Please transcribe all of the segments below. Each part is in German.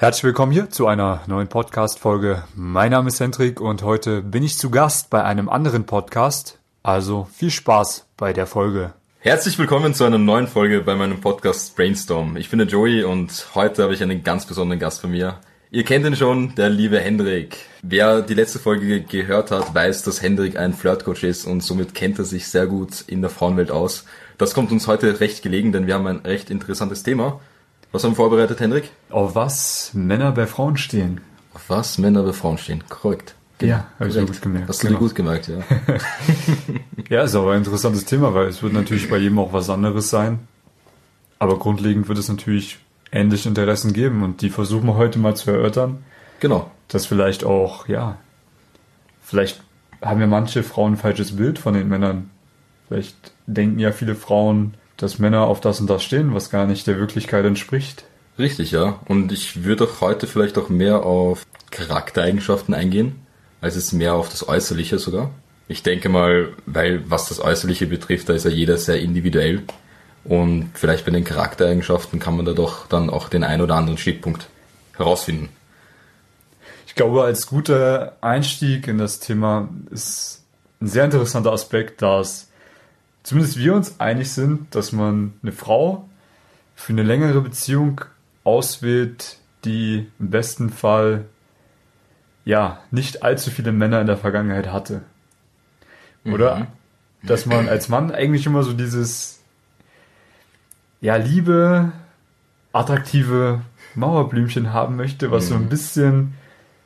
Herzlich willkommen hier zu einer neuen Podcast-Folge. Mein Name ist Hendrik und heute bin ich zu Gast bei einem anderen Podcast. Also viel Spaß bei der Folge. Herzlich willkommen zu einer neuen Folge bei meinem Podcast Brainstorm. Ich bin der Joey und heute habe ich einen ganz besonderen Gast bei mir. Ihr kennt ihn schon, der liebe Hendrik. Wer die letzte Folge gehört hat, weiß, dass Hendrik ein Flirtcoach ist und somit kennt er sich sehr gut in der Frauenwelt aus. Das kommt uns heute recht gelegen, denn wir haben ein recht interessantes Thema. Was haben wir vorbereitet, Hendrik? Auf was Männer bei Frauen stehen. Auf was Männer bei Frauen stehen, korrekt. Ja, habe ich so gut gemerkt. Hast du genau. dir gut gemerkt, ja. ja, ist aber ein interessantes Thema, weil es wird natürlich bei jedem auch was anderes sein. Aber grundlegend wird es natürlich ähnliche Interessen geben und die versuchen wir heute mal zu erörtern. Genau. Dass vielleicht auch, ja, vielleicht haben ja manche Frauen ein falsches Bild von den Männern. Vielleicht denken ja viele Frauen, dass Männer auf das und das stehen, was gar nicht der Wirklichkeit entspricht. Richtig, ja. Und ich würde auch heute vielleicht auch mehr auf Charaktereigenschaften eingehen, als es mehr auf das Äußerliche sogar. Ich denke mal, weil was das Äußerliche betrifft, da ist ja jeder sehr individuell. Und vielleicht bei den Charaktereigenschaften kann man da doch dann auch den ein oder anderen Schnittpunkt herausfinden. Ich glaube, als guter Einstieg in das Thema ist ein sehr interessanter Aspekt, dass zumindest wir uns einig sind, dass man eine Frau für eine längere Beziehung auswählt, die im besten Fall ja nicht allzu viele Männer in der Vergangenheit hatte. Oder? Mhm. Dass man als Mann eigentlich immer so dieses ja, liebe, attraktive Mauerblümchen haben möchte, was mhm. so ein mhm. bisschen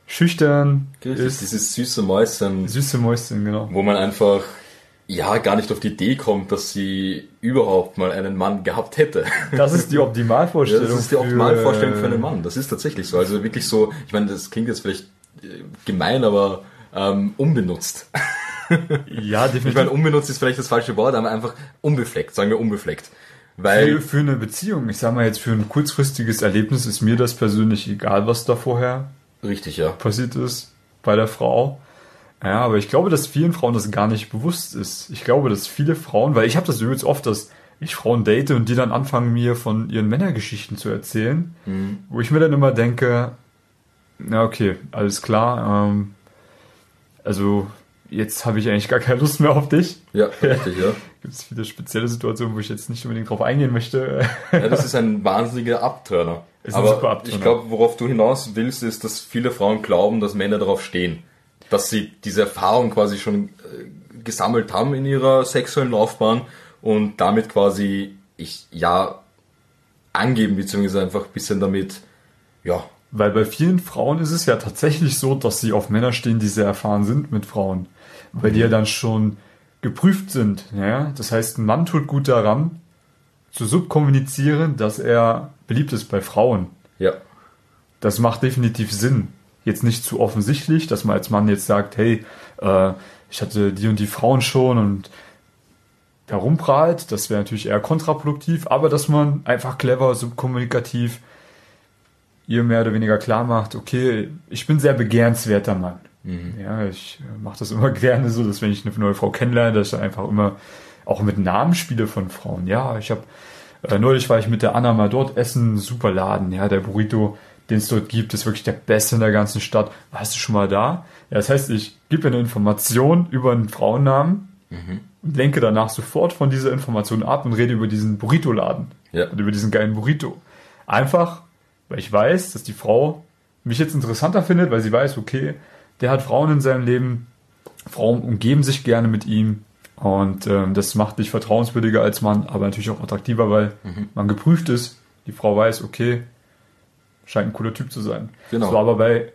schüchtern Richtig, ist. Dieses süße Mäuschen. Süße Mäuschen, genau. Wo man einfach ja gar nicht auf die Idee kommt, dass sie überhaupt mal einen Mann gehabt hätte. Das ist die Optimalvorstellung. Das ist die Optimalvorstellung für einen Mann. Das ist tatsächlich so. Also wirklich so, ich meine, das klingt jetzt vielleicht äh, gemein, aber ähm, unbenutzt. Ja, definitiv. Ich meine, unbenutzt ist vielleicht das falsche Wort, aber einfach unbefleckt, sagen wir unbefleckt. Weil für, für eine Beziehung, ich sag mal jetzt für ein kurzfristiges Erlebnis ist mir das persönlich egal, was da vorher richtig ja passiert ist bei der Frau. Ja, aber ich glaube, dass vielen Frauen das gar nicht bewusst ist. Ich glaube, dass viele Frauen, weil ich habe das übrigens oft, dass ich Frauen date und die dann anfangen, mir von ihren Männergeschichten zu erzählen, mhm. wo ich mir dann immer denke, na okay, alles klar, ähm, also jetzt habe ich eigentlich gar keine Lust mehr auf dich. Ja, richtig, ja. Gibt es viele spezielle Situationen, wo ich jetzt nicht unbedingt drauf eingehen möchte. ja, das ist ein wahnsinniger Abturner. Ist Aber Abturner. ich glaube, worauf du hinaus willst, ist, dass viele Frauen glauben, dass Männer darauf stehen dass sie diese Erfahrung quasi schon äh, gesammelt haben in ihrer sexuellen Laufbahn und damit quasi ich ja angeben, beziehungsweise einfach ein bisschen damit, ja. Weil bei vielen Frauen ist es ja tatsächlich so, dass sie auf Männer stehen, die sehr erfahren sind mit Frauen. Weil mhm. die ja dann schon geprüft sind. Ja? Das heißt, ein Mann tut gut daran, zu subkommunizieren, dass er beliebt ist bei Frauen. Ja. Das macht definitiv Sinn jetzt nicht zu offensichtlich, dass man als Mann jetzt sagt, hey, äh, ich hatte die und die Frauen schon und herumprahlt, das wäre natürlich eher kontraproduktiv, aber dass man einfach clever, subkommunikativ ihr mehr oder weniger klar macht, okay, ich bin sehr begehrenswerter Mann. Mhm. Ja, ich mache das immer gerne so, dass wenn ich eine neue Frau kennenlerne, dass ich dann einfach immer auch mit Namen spiele von Frauen. Ja, ich habe äh, neulich war ich mit der Anna mal dort essen, super Laden, ja, der Burrito den es dort gibt, ist wirklich der beste in der ganzen Stadt. Warst du schon mal da? Ja, das heißt, ich gebe eine Information über einen Frauennamen mhm. und lenke danach sofort von dieser Information ab und rede über diesen Burrito-Laden. Ja. Und über diesen geilen Burrito. Einfach, weil ich weiß, dass die Frau mich jetzt interessanter findet, weil sie weiß, okay, der hat Frauen in seinem Leben, Frauen umgeben sich gerne mit ihm und ähm, das macht dich vertrauenswürdiger als Mann, aber natürlich auch attraktiver, weil mhm. man geprüft ist. Die Frau weiß, okay, scheint ein cooler Typ zu sein. Genau. So, aber bei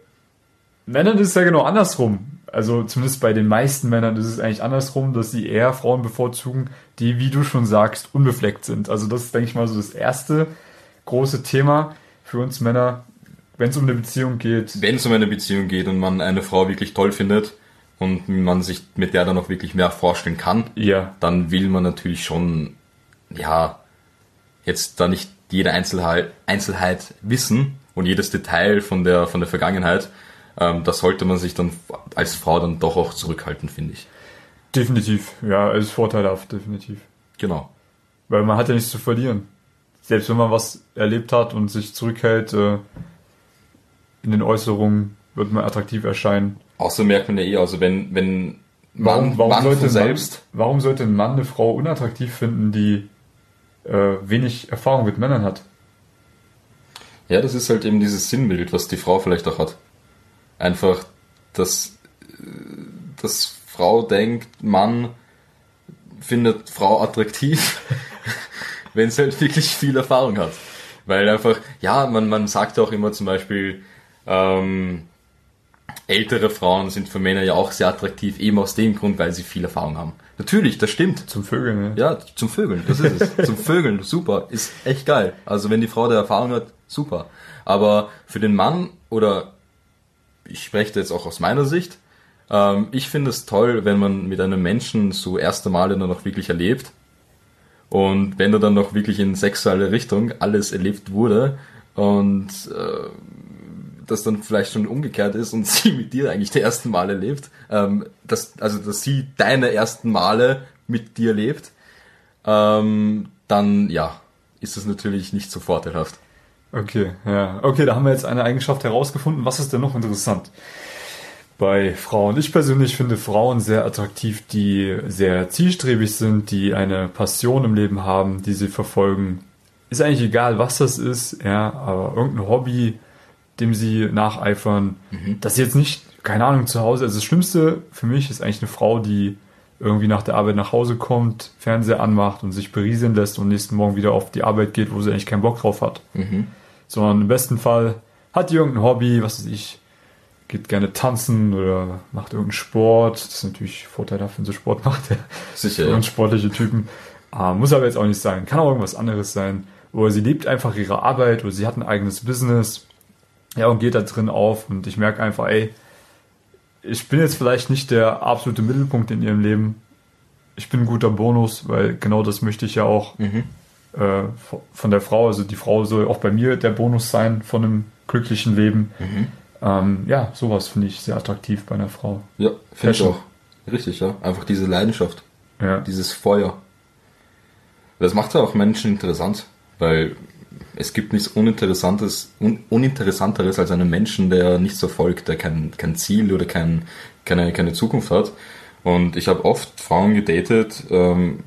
Männern ist es ja genau andersrum. Also zumindest bei den meisten Männern ist es eigentlich andersrum, dass sie eher Frauen bevorzugen, die, wie du schon sagst, unbefleckt sind. Also das ist, denke ich mal, so das erste große Thema für uns Männer, wenn es um eine Beziehung geht. Wenn es um eine Beziehung geht und man eine Frau wirklich toll findet und man sich mit der dann auch wirklich mehr vorstellen kann, ja. dann will man natürlich schon, ja, jetzt da nicht jede Einzelheit, Einzelheit wissen und jedes Detail von der, von der Vergangenheit, ähm, da sollte man sich dann als Frau dann doch auch zurückhalten, finde ich. Definitiv, ja, ist vorteilhaft, definitiv. Genau. Weil man hat ja nichts zu verlieren. Selbst wenn man was erlebt hat und sich zurückhält, äh, in den Äußerungen wird man attraktiv erscheinen. Außer merkt man ja eh, also wenn, wenn Warum, warum, Mann sollte selbst, Mann, warum sollte ein Mann eine Frau unattraktiv finden, die äh, wenig Erfahrung mit Männern hat? Ja, das ist halt eben dieses Sinnbild, was die Frau vielleicht auch hat. Einfach, dass, dass Frau denkt, Mann findet Frau attraktiv, wenn sie halt wirklich viel Erfahrung hat. Weil einfach, ja, man, man sagt auch immer zum Beispiel, ähm, ältere Frauen sind für Männer ja auch sehr attraktiv, eben aus dem Grund, weil sie viel Erfahrung haben. Natürlich, das stimmt. Zum Vögeln, ne? Ja, zum Vögeln, das ist es. zum Vögeln, super, ist echt geil. Also wenn die Frau da Erfahrung hat, super. Aber für den Mann oder ich spreche da jetzt auch aus meiner Sicht, ähm, ich finde es toll, wenn man mit einem Menschen so erste Male dann noch wirklich erlebt und wenn er dann noch wirklich in sexuelle Richtung alles erlebt wurde und äh, das dann vielleicht schon umgekehrt ist und sie mit dir eigentlich die ersten Male lebt, ähm, dass, also dass sie deine ersten Male mit dir lebt, ähm, dann ja, ist das natürlich nicht so vorteilhaft. Okay, ja. Okay, da haben wir jetzt eine Eigenschaft herausgefunden. Was ist denn noch interessant? Bei Frauen. Ich persönlich finde Frauen sehr attraktiv, die sehr zielstrebig sind, die eine Passion im Leben haben, die sie verfolgen. Ist eigentlich egal, was das ist, ja, aber irgendein Hobby, dem sie nacheifern. Das jetzt nicht, keine Ahnung, zu Hause. Also das Schlimmste für mich ist eigentlich eine Frau, die irgendwie nach der Arbeit nach Hause kommt, Fernseher anmacht und sich berieseln lässt und nächsten Morgen wieder auf die Arbeit geht, wo sie eigentlich keinen Bock drauf hat. Sondern im besten Fall hat die irgendein Hobby, was weiß ich, geht gerne tanzen oder macht irgendeinen Sport. Das ist natürlich vorteilhaft, wenn sie Sport macht. Sicher, uns sportliche Typen. Ah, muss aber jetzt auch nicht sein. Kann auch irgendwas anderes sein. Oder sie liebt einfach ihre Arbeit oder sie hat ein eigenes Business. Ja, und geht da drin auf. Und ich merke einfach, ey, ich bin jetzt vielleicht nicht der absolute Mittelpunkt in ihrem Leben. Ich bin ein guter Bonus, weil genau das möchte ich ja auch Mhm. äh, von der Frau. Also die Frau soll auch bei mir der Bonus sein von einem glücklichen Leben. Mhm. Ähm, ja, sowas finde ich sehr attraktiv bei einer Frau. Ja, finde ich auch. Richtig, ja. Einfach diese Leidenschaft, Ja. dieses Feuer. Das macht ja auch Menschen interessant, weil es gibt nichts Uninteressantes, un, Uninteressanteres als einen Menschen, der nichts verfolgt, der kein, kein Ziel oder kein, keine, keine Zukunft hat. Und ich habe oft Frauen gedatet, ähm,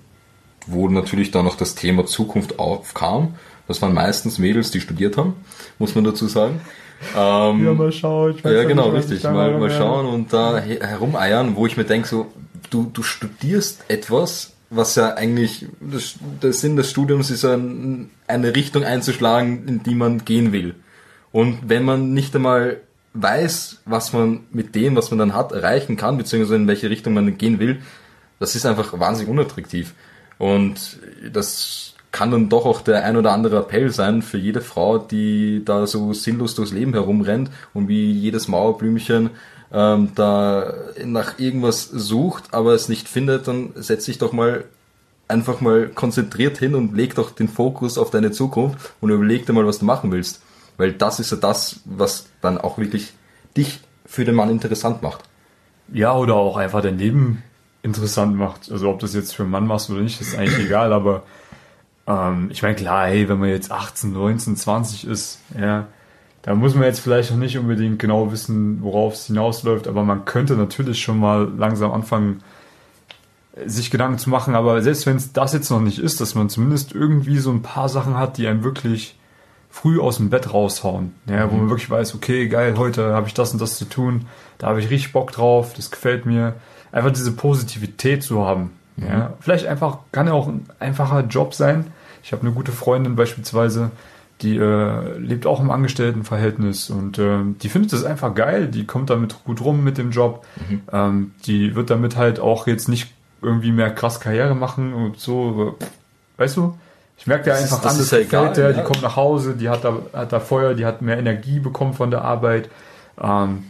wo natürlich dann noch das Thema Zukunft aufkam. Das waren meistens Mädels, die studiert haben, muss man dazu sagen. Ähm, Ja, mal schauen. Ich weiß ja, genau, nicht, richtig. Mal, mal schauen und da he- herumeiern, wo ich mir denke, so, du, du studierst etwas, was ja eigentlich, das, der Sinn des Studiums ist ja ein- eine Richtung einzuschlagen, in die man gehen will. Und wenn man nicht einmal weiß, was man mit dem, was man dann hat, erreichen kann, beziehungsweise in welche Richtung man gehen will, das ist einfach wahnsinnig unattraktiv. Und das kann dann doch auch der ein oder andere Appell sein für jede Frau, die da so sinnlos durchs Leben herumrennt und wie jedes Mauerblümchen ähm, da nach irgendwas sucht, aber es nicht findet, dann setz dich doch mal einfach mal konzentriert hin und leg doch den Fokus auf deine Zukunft und überleg dir mal, was du machen willst. Weil das ist ja das, was dann auch wirklich dich für den Mann interessant macht. Ja, oder auch einfach dein Leben interessant macht. Also ob das jetzt für einen Mann machst oder nicht, ist eigentlich egal, aber ähm, ich meine, klar, hey, wenn man jetzt 18, 19, 20 ist, ja, da muss man jetzt vielleicht noch nicht unbedingt genau wissen, worauf es hinausläuft, aber man könnte natürlich schon mal langsam anfangen, sich Gedanken zu machen, aber selbst wenn es das jetzt noch nicht ist, dass man zumindest irgendwie so ein paar Sachen hat, die einem wirklich früh aus dem Bett raushauen, ja, wo man wirklich weiß, okay, geil, heute habe ich das und das zu tun, da habe ich richtig Bock drauf, das gefällt mir. Einfach diese Positivität zu haben. Ja, vielleicht einfach, kann ja auch ein einfacher Job sein. Ich habe eine gute Freundin beispielsweise, die äh, lebt auch im Angestelltenverhältnis und äh, die findet es einfach geil, die kommt damit gut rum mit dem Job. Ähm, die wird damit halt auch jetzt nicht irgendwie mehr krass Karriere machen und so, weißt du? Ich merke ja Das ist- einfach das an, ist das gefällt egal, der, ja. die kommt nach Hause, die hat da, hat da Feuer, die hat mehr Energie bekommen von der Arbeit. Ähm,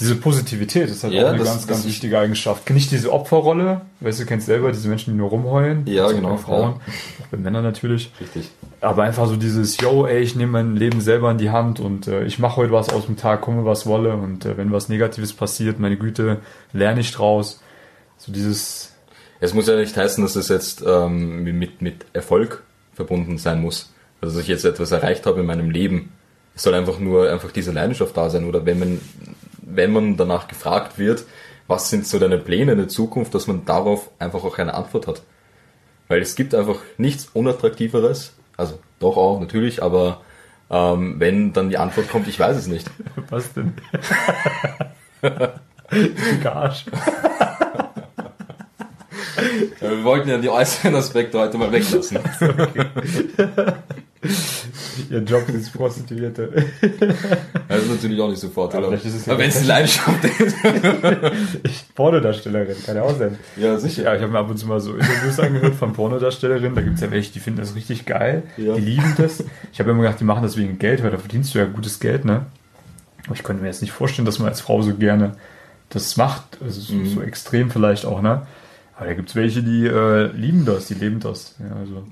diese Positivität ist halt Ja, auch eine das- ganz, ganz wichtige Eigenschaft. Nicht diese Opferrolle, weißt du, kennst selber diese Menschen, die nur rumheulen. Ja, Also genau, Bei Frauen, auch bei Männern natürlich. Richtig. Aber einfach so dieses, yo, ey, ich nehme mein Leben selber in die Hand und äh, ich mache heute was aus dem Tag, komme was wolle und äh, wenn was Negatives passiert, meine Güte, lerne ich draus. So dieses, Es muss ja nicht heißen, dass es jetzt ähm, mit, mit Erfolg verbunden sein muss. Also dass ich jetzt etwas erreicht habe in meinem Leben, Es soll einfach nur einfach diese Leidenschaft da sein oder wenn man, wenn man danach gefragt wird, was sind so deine Pläne in der Zukunft, dass man darauf einfach auch eine Antwort hat. Weil es gibt einfach nichts Unattraktiveres, also doch auch natürlich, aber ähm, wenn dann die Antwort kommt, ich weiß es nicht. Was denn? Garsch. Ja, wir wollten ja die äußeren Aspekte heute mal weglassen. Okay. Ihr Job ist Prostituierte. Das ist natürlich auch nicht sofort, Aber oder? es Aber wenn es die Leidenschaft ist. Ich, Pornodarstellerin, kann ja auch sein. Ja, sicher. Ja, ich habe mir ab und zu mal so Interviews angehört von Pornodarstellerinnen. Da gibt's ja welche, die finden das richtig geil. Ja. Die lieben das. Ich habe immer gedacht, die machen das wegen Geld, weil da verdienst du ja gutes Geld, ne? Aber ich könnte mir jetzt nicht vorstellen, dass man als Frau so gerne das macht. Also so, Mhm. so extrem vielleicht auch, ne? Aber da gibt's welche, die äh, lieben das, die leben das. Ja, also.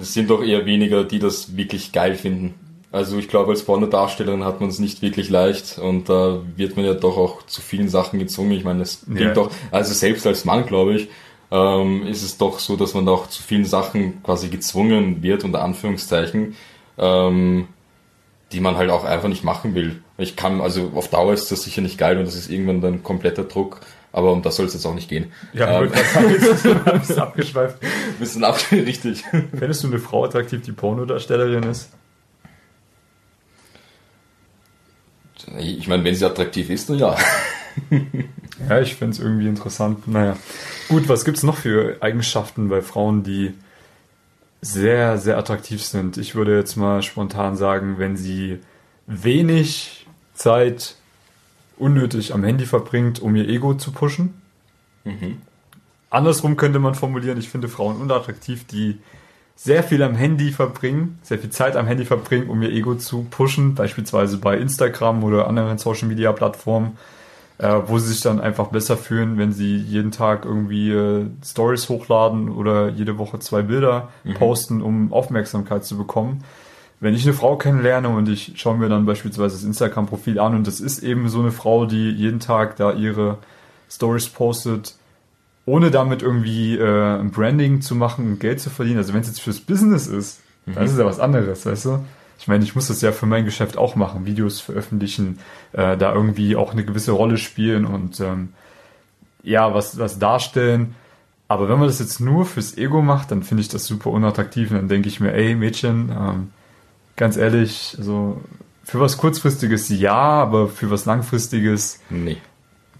Es sind doch eher weniger, die das wirklich geil finden. Also ich glaube, als Pornodarstellerin hat man es nicht wirklich leicht und da wird man ja doch auch zu vielen Sachen gezwungen. Ich meine, es klingt Ja. doch, also selbst als Mann, glaube ich, ähm, ist es doch so, dass man da auch zu vielen Sachen quasi gezwungen wird, unter Anführungszeichen, ähm, die man halt auch einfach nicht machen will. Ich kann, also auf Dauer ist das sicher nicht geil und das ist irgendwann dann kompletter Druck, aber um das soll es jetzt auch nicht gehen. Ja, ähm, ein bisschen abgeschweift. bisschen ab, richtig. Fändest du eine Frau attraktiv, die Pornodarstellerin ist? Ich meine, wenn sie attraktiv ist, dann ja. Ja, ich finde es irgendwie interessant. Naja. Gut, was gibt's noch für Eigenschaften bei Frauen, die sehr, sehr attraktiv sind? Ich würde jetzt mal spontan sagen, wenn sie wenig Zeit unnötig am Handy verbringt, um ihr Ego zu pushen. Andersrum könnte man formulieren, ich finde Frauen unattraktiv, die sehr viel am Handy verbringen, sehr viel Zeit am Handy verbringen, um ihr Ego zu pushen, beispielsweise bei Instagram oder anderen Social Media Plattformen, äh, wo sie sich dann einfach besser fühlen, wenn sie jeden Tag irgendwie äh, Stories hochladen oder jede Woche zwei Bilder posten, um Aufmerksamkeit zu bekommen. Wenn ich eine Frau kennenlerne und ich schaue mir dann beispielsweise das Instagram-Profil an und das ist eben so eine Frau, die jeden Tag da ihre Stories postet, ohne damit irgendwie äh, ein Branding zu machen und Geld zu verdienen. Also wenn es jetzt fürs Business ist, dann ist es ja was anderes, weißt du? Ich meine, ich muss das ja für mein Geschäft auch machen, Videos veröffentlichen, äh, da irgendwie auch eine gewisse Rolle spielen und ähm, ja, was, was darstellen. Aber wenn man das jetzt nur fürs Ego macht, dann finde ich das super unattraktiv und dann denke ich mir, ey Mädchen, ähm, ganz ehrlich, also für was kurzfristiges ja, aber für was langfristiges Nee.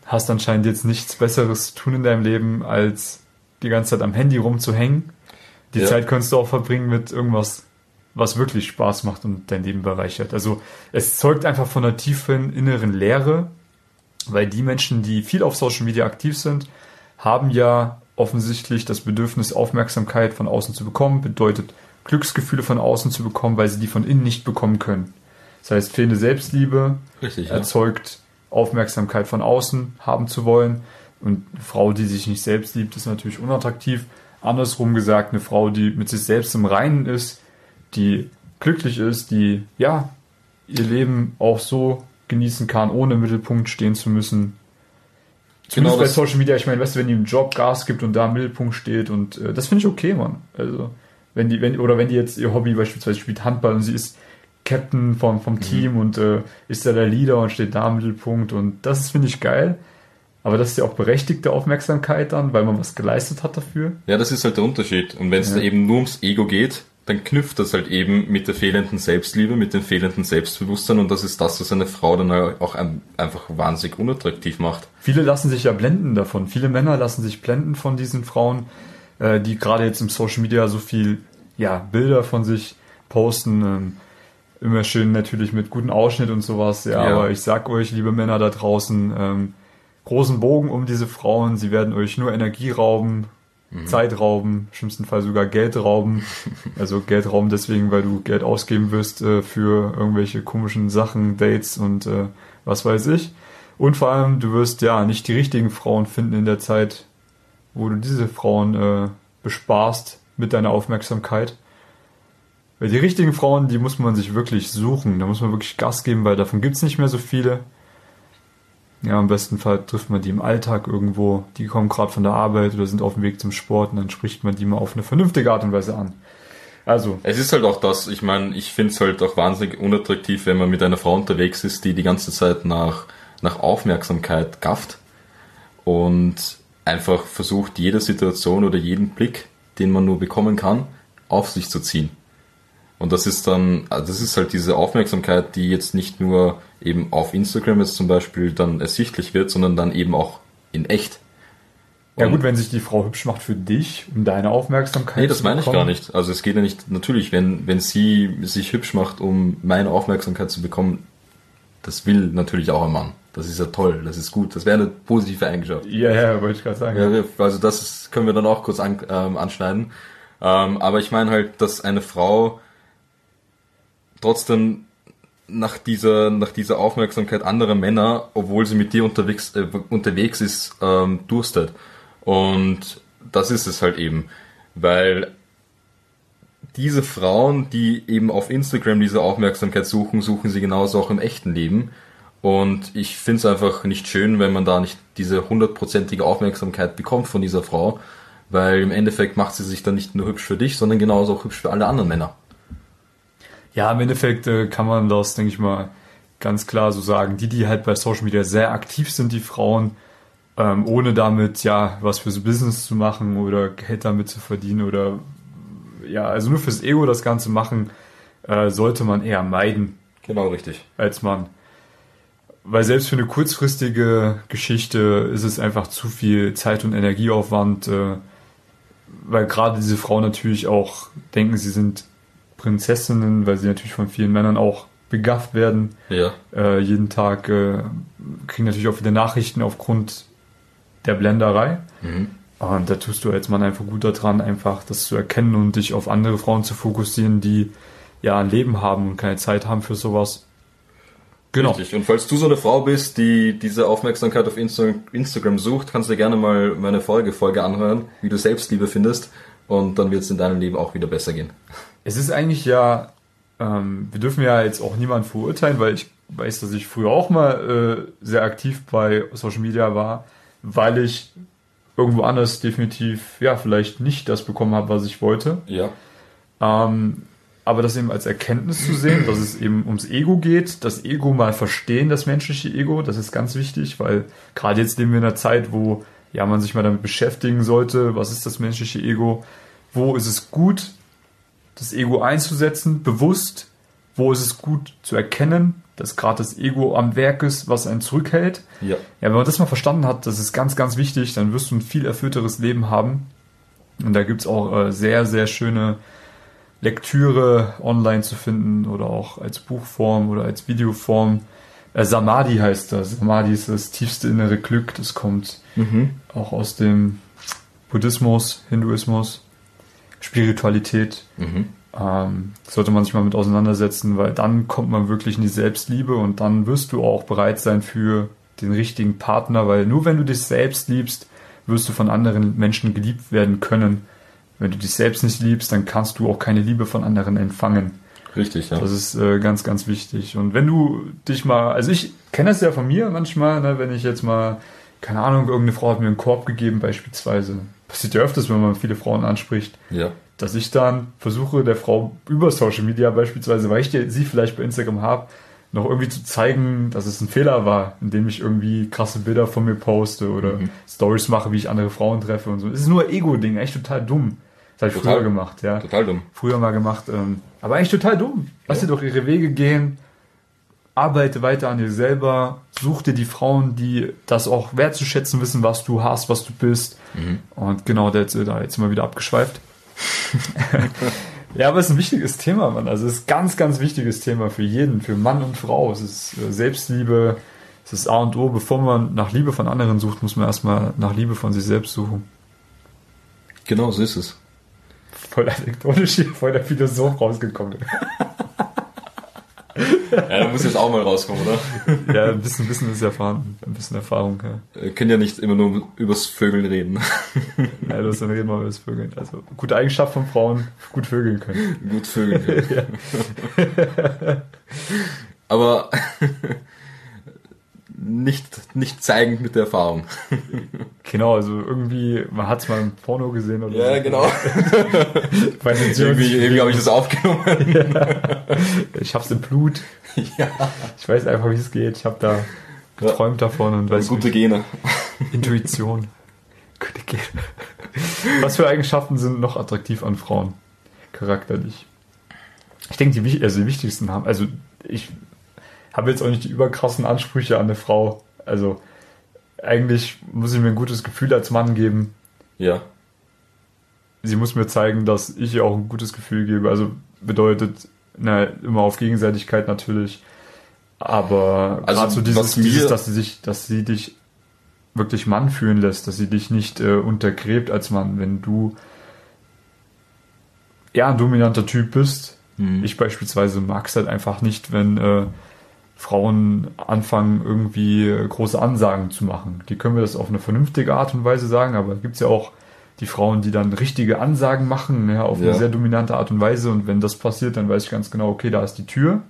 hast anscheinend jetzt nichts Besseres zu tun in deinem Leben, als die ganze Zeit am Handy rumzuhängen. Die Ja. Zeit könntest du auch verbringen mit irgendwas, was wirklich Spaß macht und dein Leben bereichert. Also es zeugt einfach von einer tiefen inneren Leere, weil die Menschen, die viel auf Social Media aktiv sind, haben ja offensichtlich das Bedürfnis, Aufmerksamkeit von außen zu bekommen, bedeutet Glücksgefühle von außen zu bekommen, weil sie die von innen nicht bekommen können. Das heißt, fehlende Selbstliebe, Richtig, ja. erzeugt Aufmerksamkeit von außen haben zu wollen. Und eine Frau, die sich nicht selbst liebt, ist natürlich unattraktiv. Andersrum gesagt, eine Frau, die mit sich selbst im Reinen ist, die glücklich ist, die ja ihr Leben auch so genießen kann, ohne im Mittelpunkt stehen zu müssen. Zumindest bei das- Social Media, ich meine, weißt du, wenn die im Job Gas gibt und da im Mittelpunkt steht und äh, das finde ich okay, Mann. Also, wenn die, wenn, oder wenn die jetzt ihr Hobby beispielsweise spielt Handball und sie ist Captain vom, vom Team und äh, ist da der Leader und steht da im Mittelpunkt und das ist, finde ich geil. Aber das ist ja auch berechtigte Aufmerksamkeit dann, weil man was geleistet hat dafür. Ja, das ist halt der Unterschied. Und wenn es Ja. da eben nur ums Ego geht, dann knüpft das halt eben mit der fehlenden Selbstliebe, mit dem fehlenden Selbstbewusstsein und das ist das, was eine Frau dann auch ein, einfach wahnsinnig unattraktiv macht. Viele lassen sich ja blenden davon. Viele Männer lassen sich blenden von diesen Frauen, äh, die gerade jetzt im Social Media so viel ja, Bilder von sich posten. Ähm, immer schön natürlich mit gutem Ausschnitt und sowas. Ja, Ja. aber ich sag euch, liebe Männer da draußen, ähm, großen Bogen um diese Frauen. Sie werden euch nur Energie rauben, Zeit rauben, im schlimmsten Fall sogar Geld rauben. Also Geld rauben deswegen, weil du Geld ausgeben wirst äh, für irgendwelche komischen Sachen, Dates und äh, was weiß ich. Und vor allem, du wirst ja nicht die richtigen Frauen finden in der Zeit, wo du diese Frauen äh, besparst mit deiner Aufmerksamkeit. Weil die richtigen Frauen, die muss man sich wirklich suchen. Da muss man wirklich Gas geben, weil davon gibt's nicht mehr so viele. Ja, im besten Fall trifft man die im Alltag irgendwo. Die kommen gerade von der Arbeit oder sind auf dem Weg zum Sport und dann spricht man die mal auf eine vernünftige Art und Weise an. Also. Es ist halt auch das, ich meine, ich finde es halt auch wahnsinnig unattraktiv, wenn man mit einer Frau unterwegs ist, die die ganze Zeit nach, nach Aufmerksamkeit gafft und einfach versucht, jede Situation oder jeden Blick, den man nur bekommen kann, auf sich zu ziehen. Und das ist dann, also das ist halt diese Aufmerksamkeit, die jetzt nicht nur eben auf Instagram jetzt zum Beispiel dann ersichtlich wird, sondern dann eben auch in echt. Ja gut, wenn sich die Frau hübsch macht für dich, um deine Aufmerksamkeit Nee, das meine ich gar nicht. Also es geht ja nicht, natürlich, wenn, wenn sie sich hübsch macht, um meine Aufmerksamkeit zu bekommen, das will natürlich auch ein Mann. Das ist ja toll, das ist gut, das wäre eine positive Eigenschaft. Ja, ja, wollte ich gerade sagen. Ja, also das ist, können wir dann auch kurz an, ähm, anschneiden. Ähm, aber ich meine halt, dass eine Frau trotzdem nach dieser, nach dieser Aufmerksamkeit anderer Männer, obwohl sie mit dir unterwegs, äh, unterwegs ist, ähm, durstet. Und das ist es halt eben. Weil diese Frauen, die eben auf Instagram diese Aufmerksamkeit suchen, suchen sie genauso auch im echten Leben. Und ich finde es einfach nicht schön, wenn man da nicht diese hundertprozentige Aufmerksamkeit bekommt von dieser Frau, weil im Endeffekt macht sie sich dann nicht nur hübsch für dich, sondern genauso auch hübsch für alle anderen Männer. Ja, im Endeffekt äh, kann man das, denke ich mal, ganz klar so sagen. Die, die halt bei Social Media sehr aktiv sind, die Frauen, ähm, ohne damit ja was fürs Business zu machen oder Geld damit zu verdienen oder ja, also nur fürs Ego das Ganze machen, äh, sollte man eher meiden. Genau, richtig. Als Mann. Weil selbst für eine kurzfristige Geschichte ist es einfach zu viel Zeit und Energieaufwand, äh, weil gerade diese Frauen natürlich auch denken, sie sind Prinzessinnen, weil sie natürlich von vielen Männern auch begafft werden. Ja. Äh, jeden Tag äh, kriegen natürlich auch viele Nachrichten aufgrund der Blenderei. Mhm. Und da tust du als Mann einfach gut daran, einfach das zu erkennen und dich auf andere Frauen zu fokussieren, die ja ein Leben haben und keine Zeit haben für sowas. Genau. Richtig. Und falls du so eine Frau bist, die diese Aufmerksamkeit auf Insta Instagram sucht, kannst du gerne mal meine Folge, Folge anhören, wie du Selbstliebe findest. Und dann wird es in deinem Leben auch wieder besser gehen. Es ist eigentlich ja, ähm, wir dürfen ja jetzt auch niemanden verurteilen, weil ich weiß, dass ich früher auch mal äh, sehr aktiv bei Social Media war, weil ich irgendwo anders definitiv, ja, vielleicht nicht das bekommen habe, was ich wollte. Ja. Ähm, aber das eben als Erkenntnis zu sehen, dass es eben ums Ego geht, das Ego mal verstehen, das menschliche Ego, das ist ganz wichtig, weil gerade jetzt leben wir in einer Zeit, wo ja man sich mal damit beschäftigen sollte, was ist das menschliche Ego, wo ist es gut, das Ego einzusetzen, bewusst, wo ist es gut zu erkennen, dass gerade das Ego am Werk ist, was einen zurückhält. Ja. Ja, wenn man das mal verstanden hat, das ist ganz, ganz wichtig, dann wirst du ein viel erfüllteres Leben haben. Und da gibt's auch äh, sehr, sehr schöne Lektüre online zu finden oder auch als Buchform oder als Videoform. Äh, Samadhi heißt das. Samadhi ist das tiefste innere Glück. Das kommt Mhm. auch aus dem Buddhismus, Hinduismus, Spiritualität. Mhm. Ähm, sollte man sich mal mit auseinandersetzen, weil dann kommt man wirklich in die Selbstliebe und dann wirst du auch bereit sein für den richtigen Partner, weil nur wenn du dich selbst liebst, wirst du von anderen Menschen geliebt werden können. Wenn du dich selbst nicht liebst, dann kannst du auch keine Liebe von anderen empfangen. Richtig, ja. Das ist äh, ganz, ganz wichtig. Und wenn du dich mal, also ich kenne das ja von mir manchmal, ne, wenn ich jetzt mal, keine Ahnung, irgendeine Frau hat mir einen Korb gegeben beispielsweise. Passiert ja öfters, wenn man viele Frauen anspricht Ja. dass ich dann versuche, der Frau über Social Media beispielsweise, weil ich die, sie vielleicht bei Instagram habe, noch irgendwie zu zeigen, dass es ein Fehler war, indem ich irgendwie krasse Bilder von mir poste oder Mhm. Stories mache, wie ich andere Frauen treffe und so. Es ist nur Ego-Ding, echt total dumm. Das habe ich Total. früher gemacht, ja. Total dumm. Früher mal gemacht, ähm, aber eigentlich total dumm. Lass dir doch ihre Wege gehen, arbeite weiter an dir selber, such dir die Frauen, die das auch wertzuschätzen wissen, was du hast, was du bist. Mhm. Und genau, der ist da jetzt immer wieder abgeschweift. ja, aber es ist ein wichtiges Thema, Mann. Also es ist ein ganz, ganz wichtiges Thema für jeden, für Mann und Frau. Es ist äh, Selbstliebe, es ist A und O. Bevor man nach Liebe von anderen sucht, muss man erstmal nach Liebe von sich selbst suchen. Genau, so ist es. Voll anekdotisch hier, voll der Philosoph rausgekommen. Ja, da muss jetzt auch mal rauskommen, oder? Ja, ein bisschen Wissen ist erfahren, ein bisschen Erfahrung. Ja, Wir können ja nicht immer nur übers Vögeln reden. ja das dann reden wir über das Vögeln. Also gute Eigenschaft von Frauen, gut vögeln können. Gut Vögeln können. Aber nicht, nicht zeigend mit der Erfahrung. Genau, also irgendwie, man hat es mal im Porno gesehen oder Ja, so. genau. Den irgendwie irgendwie habe ich das aufgenommen. Ich hab's im Blut. ja. Ich weiß einfach, wie es geht. Ich habe da geträumt davon und weiß Gute Gene. Intuition. Gute Gene. Was für Eigenschaften sind noch attraktiv an Frauen? Charakterlich. Ich denke, die, also die wichtigsten haben, also ich habe jetzt auch nicht die überkrassen Ansprüche an eine Frau. Also eigentlich muss ich mir ein gutes Gefühl als Mann geben. Ja. Sie muss mir zeigen, dass ich ihr auch ein gutes Gefühl gebe. Also bedeutet, na, immer auf Gegenseitigkeit natürlich. Aber Also, gerade so dieses, dieses, dass sie sich, dass sie dich wirklich Mann fühlen lässt, dass sie dich nicht äh, untergräbt als Mann, wenn du ja ein dominanter Typ bist. Mhm. Ich beispielsweise mag es halt einfach nicht, wenn äh, Frauen anfangen, irgendwie große Ansagen zu machen. Die können wir das auf eine vernünftige Art und Weise sagen, aber gibt es ja auch die Frauen, die dann richtige Ansagen machen, ja, auf Ja. eine sehr dominante Art und Weise. Und wenn das passiert, dann weiß ich ganz genau, okay, da ist die Tür.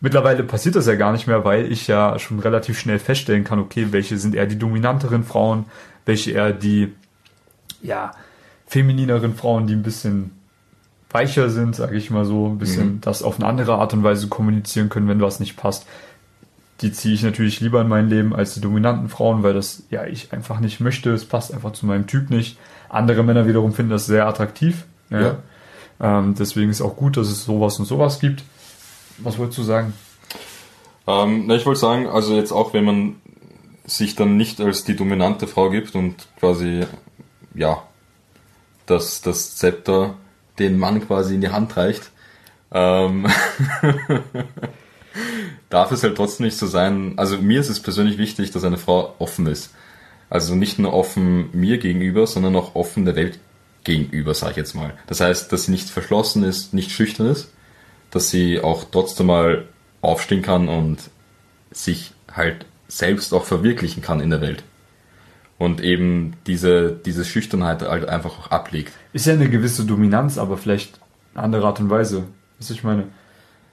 Mittlerweile passiert das ja gar nicht mehr, weil ich ja schon relativ schnell feststellen kann, okay, welche sind eher die dominanteren Frauen, welche eher die, ja, feminineren Frauen, die ein bisschen weicher sind, sage ich mal so, ein bisschen Mhm. das auf eine andere Art und Weise kommunizieren können, wenn was nicht passt. Die ziehe ich natürlich lieber in mein Leben als die dominanten Frauen, weil das ja ich einfach nicht möchte. Es passt einfach zu meinem Typ nicht. Andere Männer wiederum finden das sehr attraktiv. Ja. Ja. Ähm, deswegen ist auch gut, dass es sowas und sowas gibt. Was wolltest du sagen? Ähm, na, ich wollte sagen, also jetzt auch, wenn man sich dann nicht als die dominante Frau gibt und quasi, ja, das, das Zepter den Mann quasi in die Hand reicht, ähm, darf es halt trotzdem nicht so sein. Also mir ist es persönlich wichtig, dass eine Frau offen ist. Also nicht nur offen mir gegenüber, sondern auch offen der Welt gegenüber, sage ich jetzt mal. Das heißt, dass sie nicht verschlossen ist, nicht schüchtern ist, dass sie auch trotzdem mal aufstehen kann und sich halt selbst auch verwirklichen kann in der Welt. Und eben diese, diese Schüchternheit halt einfach auch ablegt. Ist ja eine gewisse Dominanz, aber vielleicht eine andere Art und Weise. Was ich meine.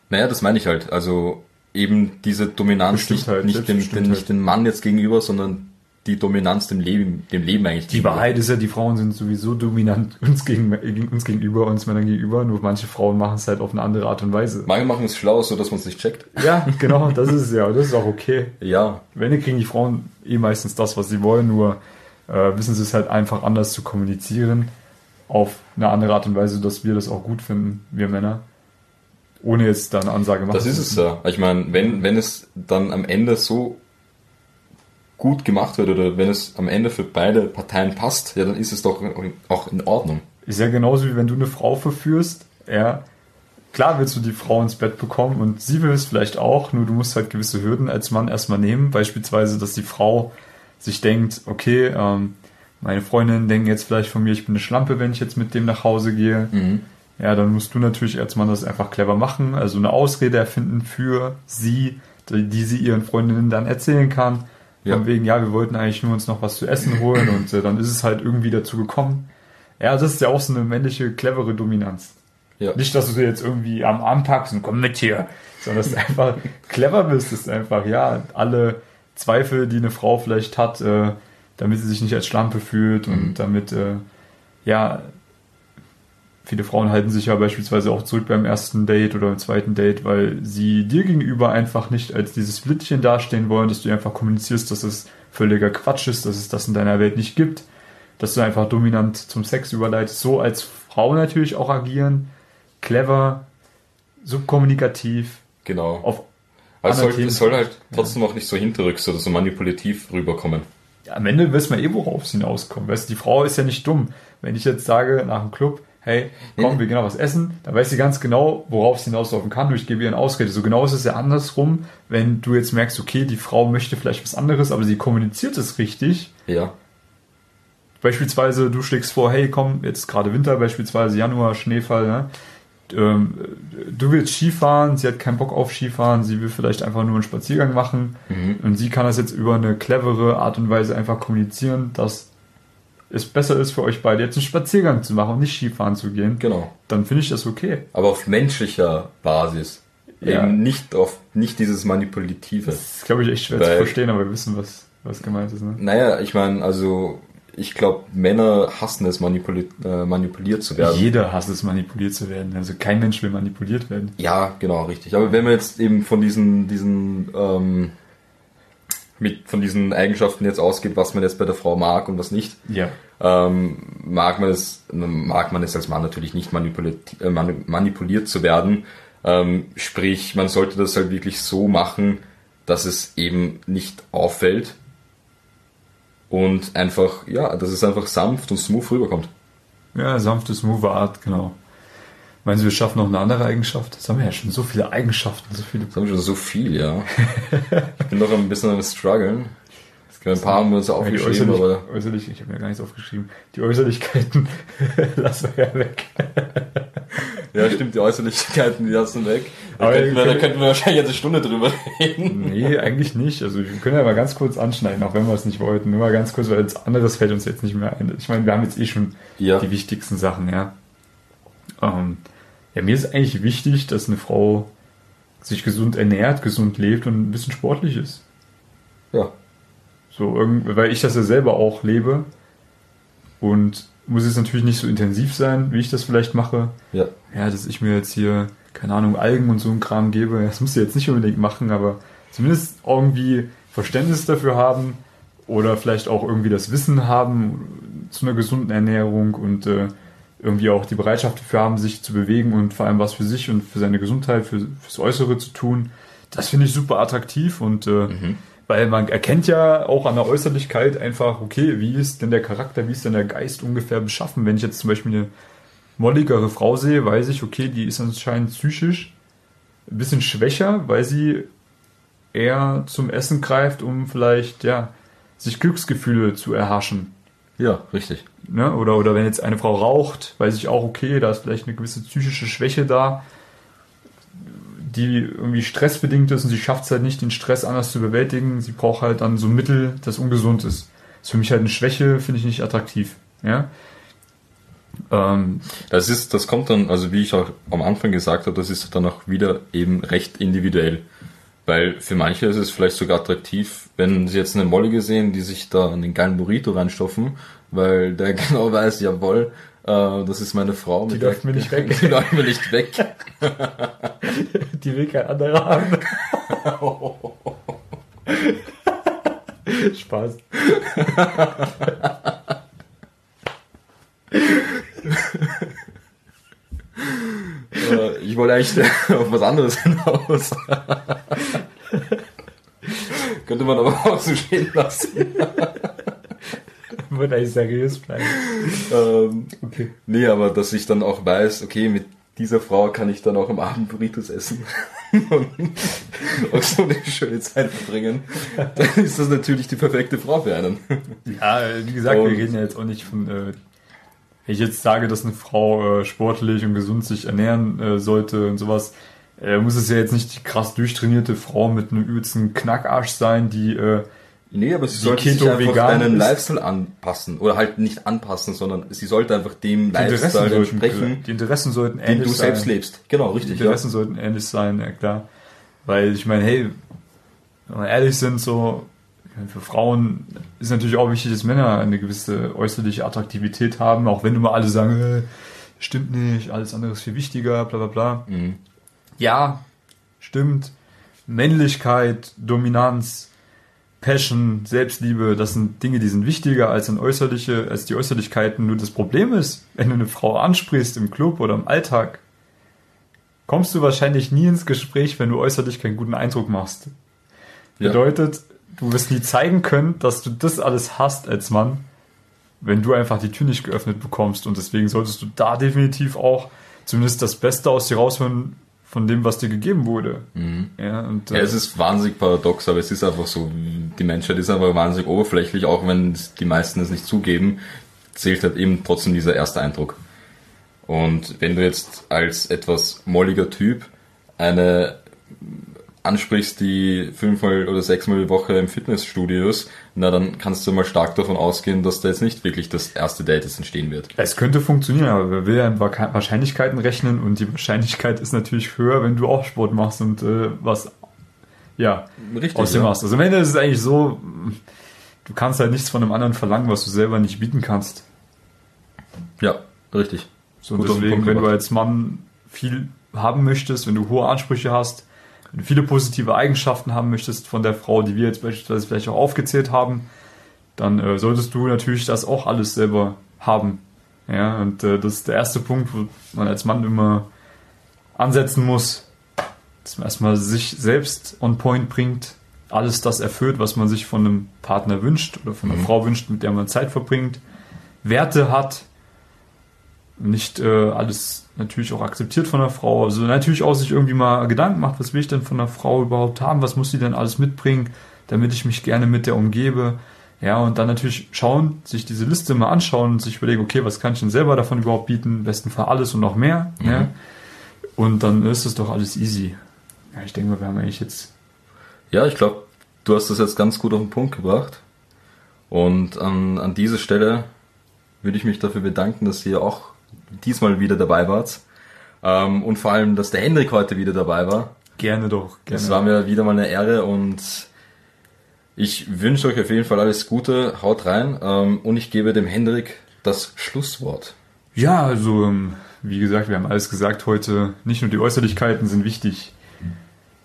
Naja, das meine ich halt. Also eben diese Dominanz nicht, nicht, dem, den, nicht dem Mann jetzt gegenüber, sondern die Dominanz dem Leben, dem Leben eigentlich Die Wahrheit ist ja, die Frauen sind sowieso dominant uns, gegen, uns gegenüber, uns Männern gegenüber, nur manche Frauen machen es halt auf eine andere Art und Weise. Manche machen es schlau, so dass man es nicht checkt. Ja, genau, das ist ja, das ist auch okay. Ja, Wenn Ende kriegen die Frauen eh meistens das, was sie wollen, nur äh, wissen sie es halt einfach anders zu kommunizieren, auf eine andere Art und Weise, dass wir das auch gut finden, wir Männer. Ohne jetzt da eine Ansage machen das ist es ja. Ich meine, wenn, wenn es dann am Ende so gut gemacht wird oder wenn es am Ende für beide Parteien passt, ja, dann ist es doch auch in Ordnung. Ist ja genauso wie wenn du eine Frau verführst, ja. Klar willst du die Frau ins Bett bekommen und sie will es vielleicht auch, nur du musst halt gewisse Hürden als Mann erstmal nehmen. Beispielsweise, dass die Frau sich denkt, okay, ähm, meine Freundinnen denken jetzt vielleicht von mir, ich bin eine Schlampe, wenn ich jetzt mit dem nach Hause gehe. Mhm. Ja, dann musst du natürlich als Mann das einfach clever machen, also eine Ausrede erfinden für sie, die, die sie ihren Freundinnen dann erzählen kann. Ja. Von wegen, ja, wir wollten eigentlich nur uns noch was zu essen holen und äh, dann ist es halt irgendwie dazu gekommen. Ja, das ist ja auch so eine männliche, clevere Dominanz. Ja. Nicht, dass du dir jetzt irgendwie am Arm packst und komm mit hier, sondern dass du einfach clever bist, ist einfach, ja, alle Zweifel, die eine Frau vielleicht hat, äh, damit sie sich nicht als Schlampe fühlt und Mhm. damit, äh, ja, viele Frauen halten sich ja beispielsweise auch zurück beim ersten Date oder beim zweiten Date, weil sie dir gegenüber einfach nicht als dieses Flittchen dastehen wollen, dass du einfach kommunizierst, dass es völliger Quatsch ist, dass es das in deiner Welt nicht gibt, dass du einfach dominant zum Sex überleitest, so als Frau natürlich auch agieren, clever, subkommunikativ, Genau. auf Also soll, soll halt trotzdem auch nicht so hinterrücks oder so manipulativ rüberkommen. Ja, am Ende wissen wir eh, worauf es hinauskommt. Weißt du, die Frau ist ja nicht dumm. Wenn ich jetzt sage nach dem Club, hey, komm, Nee. wir gehen noch was essen, dann weiß sie ganz genau, worauf es hinauslaufen kann. Und ich gebe ihr eine Ausrede. So genau ist es ja andersrum, wenn du jetzt merkst, okay, die Frau möchte vielleicht was anderes, aber sie kommuniziert es richtig. Ja. Beispielsweise, du schlägst vor, hey, komm, jetzt gerade Winter, beispielsweise Januar, Schneefall, ne? Ähm, du willst Skifahren, sie hat keinen Bock auf Skifahren, sie will vielleicht einfach nur einen Spaziergang machen Mhm. und sie kann das jetzt über eine clevere Art und Weise einfach kommunizieren, dass es besser ist für euch beide jetzt einen Spaziergang zu machen und nicht Skifahren zu gehen, Genau. dann finde ich das okay. Aber auf menschlicher Basis. Ja. Eben nicht auf, nicht dieses Manipulative. Das ist, glaube ich, echt schwer zu Weil- verstehen, aber wir wissen, was, was gemeint ist, ne? Naja, ich meine, also ich glaube, Männer hassen es, manipuli äh, manipuliert zu werden. Jeder hasst es, manipuliert zu werden. Also kein Mensch will manipuliert werden. Ja, genau, richtig. Aber wenn wir jetzt eben von diesen, diesen, ähm, mit, von diesen Eigenschaften jetzt ausgeht, was man jetzt bei der Frau mag und was nicht, Ja. ähm, mag man es, mag man es als Mann natürlich nicht manipuliert, äh, mani- manipuliert zu werden. Ähm, sprich, man sollte das halt wirklich so machen, dass es eben nicht auffällt und einfach, ja, dass es einfach sanft und smooth rüberkommt. Ja, sanfte, smooth Art, genau. Meinen Sie, wir schaffen noch eine andere Eigenschaft? Jetzt haben wir ja schon so viele Eigenschaften, so viele. Das haben wir schon so viel, ja. Ich bin noch ein bisschen am struggeln. Ein paar haben wir uns aufgeschrieben, äußerlich, aber äußerlich, ich habe mir gar nichts aufgeschrieben. Die Äußerlichkeiten lassen wir ja weg. Ja, stimmt, die Äußerlichkeiten, die lassen weg. Da Aber könnten, wir, da könnten wir wahrscheinlich jetzt eine Stunde drüber reden. Nee, eigentlich nicht. Also wir können ja mal ganz kurz anschneiden, auch wenn wir es nicht wollten. Nur mal ganz kurz, weil jetzt anderes fällt uns jetzt nicht mehr ein. Ich meine, wir haben jetzt eh schon Ja. die wichtigsten Sachen, ja. Ähm, ja, mir ist eigentlich wichtig, dass eine Frau sich gesund ernährt, gesund lebt und ein bisschen sportlich ist. Ja. So weil ich das ja selber auch lebe und muss jetzt natürlich nicht so intensiv sein, wie ich das vielleicht mache. Ja. Ja, dass ich mir jetzt hier, keine Ahnung, Algen und so einen Kram gebe. Das musst du jetzt nicht unbedingt machen, aber zumindest irgendwie Verständnis dafür haben oder vielleicht auch irgendwie das Wissen haben zu einer gesunden Ernährung und äh, irgendwie auch die Bereitschaft dafür haben, sich zu bewegen und vor allem was für sich und für seine Gesundheit, für, fürs Äußere zu tun. Das finde ich super attraktiv und äh, weil man erkennt ja auch an der Äußerlichkeit einfach, okay, wie ist denn der Charakter, wie ist denn der Geist ungefähr beschaffen? Wenn ich jetzt zum Beispiel eine molligere Frau sehe, weiß ich, okay, die ist anscheinend psychisch ein bisschen schwächer, weil sie eher zum Essen greift, um vielleicht, ja, sich Glücksgefühle zu erhaschen. Ja, richtig. Ne? Oder, oder wenn jetzt eine Frau raucht, weiß ich auch, okay, da ist vielleicht eine gewisse psychische Schwäche da, die irgendwie stressbedingt ist und sie schafft es halt nicht, den Stress anders zu bewältigen. Sie braucht halt dann so ein Mittel, das ungesund ist. Ist für mich halt eine Schwäche, finde ich nicht attraktiv. Ja? Ähm, Das ist, das kommt dann, also wie ich auch am Anfang gesagt habe, das ist dann auch wieder eben recht individuell. Weil für manche ist es vielleicht sogar attraktiv, wenn sie jetzt eine Mollige sehen, die sich da einen geilen Burrito reinstopfen, weil der genau weiß, jawohl, das ist meine Frau. Die läuft mir nicht weg. Die läuft mir nicht weg. die will kein anderer haben. Spaß. Äh, ich wollte eigentlich auf was anderes hinaus. Könnte man aber auch so stehen lassen. Wird eigentlich seriös bleiben. Ähm, Okay. Nee, aber dass ich dann auch weiß, okay, mit dieser Frau kann ich dann auch am Abend Burritos essen und auch so eine schöne Zeit verbringen, dann ist das natürlich die perfekte Frau für einen. Ja, wie gesagt, Und- wir reden ja jetzt auch nicht von, äh, wenn ich jetzt sage, dass eine Frau äh, sportlich und gesund sich ernähren äh, sollte und sowas, äh, muss es ja jetzt nicht die krass durchtrainierte Frau mit einem übelsten Knackarsch sein, die äh, Nee, aber sie Die sollte sich einfach deinen. Lifestyle anpassen. Oder halt nicht anpassen, sondern sie sollte einfach dem die Lifestyle entsprechen, die Interessen sollten den ähnlich du sein. selbst lebst. Genau, Die richtig. Ja. Interessen sollten ähnlich sein, ja klar. Weil ich meine, hey, wenn wir ehrlich sind, so für Frauen ist natürlich auch wichtig, dass Männer eine gewisse äußerliche Attraktivität haben, auch wenn immer alle sagen, äh, stimmt nicht, alles andere ist viel wichtiger, bla bla bla. Mhm. Ja, stimmt. Männlichkeit, Dominanz, Passion, Selbstliebe, das sind Dinge, die sind wichtiger als ein äußerliche, als die Äußerlichkeiten. Nur das Problem ist, wenn du eine Frau ansprichst im Club oder im Alltag, kommst du wahrscheinlich nie ins Gespräch, wenn du äußerlich keinen guten Eindruck machst. Ja. Bedeutet, du wirst nie zeigen können, dass du das alles hast als Mann, wenn du einfach die Tür nicht geöffnet bekommst. Und deswegen solltest du da definitiv auch zumindest das Beste aus dir rausholen von dem, was dir gegeben wurde. Ja, und, Ja, äh, es ist wahnsinnig paradox, aber es ist einfach so, die Menschheit ist einfach wahnsinnig oberflächlich, auch wenn die meisten es nicht zugeben, zählt halt eben trotzdem dieser erste Eindruck. Und wenn du jetzt als etwas molliger Typ eine ansprichst, die fünfmal oder sechsmal die Woche im Fitnessstudio ist, na dann kannst du mal stark davon ausgehen, dass da jetzt nicht wirklich das erste Date jetzt entstehen wird. Es könnte funktionieren, aber wir will ja in Wahrscheinlichkeiten rechnen und die Wahrscheinlichkeit ist natürlich höher, wenn du auch Sport machst und äh, was ja Richtig. aus dem ja. machst. Also am Ende ist es eigentlich so, du kannst halt nichts von einem anderen verlangen, was du selber nicht bieten kannst. Ja, richtig. So, und deswegen, wenn du als Mann viel haben möchtest, wenn du hohe Ansprüche hast, wenn du viele positive Eigenschaften haben möchtest von der Frau, die wir jetzt beispielsweise vielleicht auch aufgezählt haben, dann äh, solltest du natürlich das auch alles selber haben. Ja, und äh, das ist der erste Punkt, wo man als Mann immer ansetzen muss, dass man erstmal sich selbst on point bringt, alles das erfüllt, was man sich von einem Partner wünscht oder von einer mhm. Frau wünscht, mit der man Zeit verbringt, Werte hat, nicht äh, alles natürlich auch akzeptiert von der Frau, also natürlich auch sich irgendwie mal Gedanken macht, was will ich denn von der Frau überhaupt haben, was muss sie denn alles mitbringen, damit ich mich gerne mit der umgebe. Ja, und dann natürlich schauen, sich diese Liste mal anschauen und sich überlegen, okay, was kann ich denn selber davon überhaupt bieten? Im besten Fall alles und noch mehr. Mhm. Ja. Und dann ist es doch alles easy. Ja, ich denke mal, wir haben eigentlich jetzt. Ja, ich glaube, du hast das jetzt ganz gut auf den Punkt gebracht. Und an, an dieser Stelle würde ich mich dafür bedanken, dass ihr auch diesmal wieder dabei wart. Ähm, und vor allem, dass der Hendrik heute wieder dabei war. Gerne doch. Gerne. Es war mir wieder mal eine Ehre und ich wünsche euch auf jeden Fall alles Gute, haut rein ähm, und ich gebe dem Hendrik das Schlusswort. Ja, also ähm, wie gesagt, wir haben alles gesagt heute. Nicht nur die Äußerlichkeiten sind wichtig,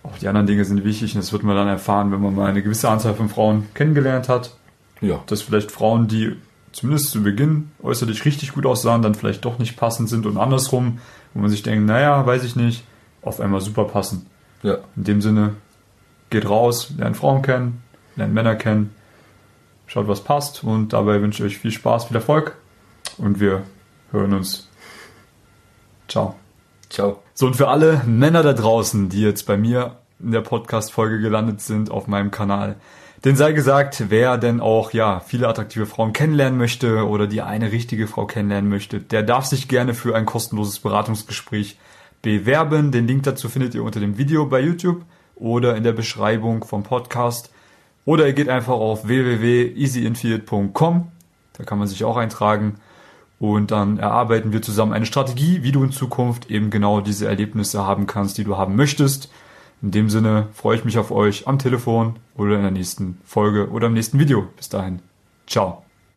auch die anderen Dinge sind wichtig und das wird man dann erfahren, wenn man mal eine gewisse Anzahl von Frauen kennengelernt hat. Ja. Dass vielleicht Frauen, die zumindest zu Beginn äußerlich richtig gut aussahen, dann vielleicht doch nicht passend sind und andersrum, wo man sich denkt, naja, weiß ich nicht, auf einmal super passen. Ja. In dem Sinne, geht raus, lernt Frauen kennen, lernt Männer kennen, schaut, was passt und dabei wünsche ich euch viel Spaß, viel Erfolg und wir hören uns. Ciao. Ciao. So, und für alle Männer da draußen, die jetzt bei mir in der Podcast-Folge gelandet sind auf meinem Kanal, denn sei gesagt, wer denn auch ja viele attraktive Frauen kennenlernen möchte oder die eine richtige Frau kennenlernen möchte, der darf sich gerne für ein kostenloses Beratungsgespräch bewerben. Den Link dazu findet ihr unter dem Video bei YouTube oder in der Beschreibung vom Podcast. Oder ihr geht einfach auf www.easyinfield.com. Da kann man sich auch eintragen. Und dann erarbeiten wir zusammen eine Strategie, wie du in Zukunft eben genau diese Erlebnisse haben kannst, die du haben möchtest. In dem Sinne freue ich mich auf euch am Telefon oder in der nächsten Folge oder im nächsten Video. Bis dahin. Ciao.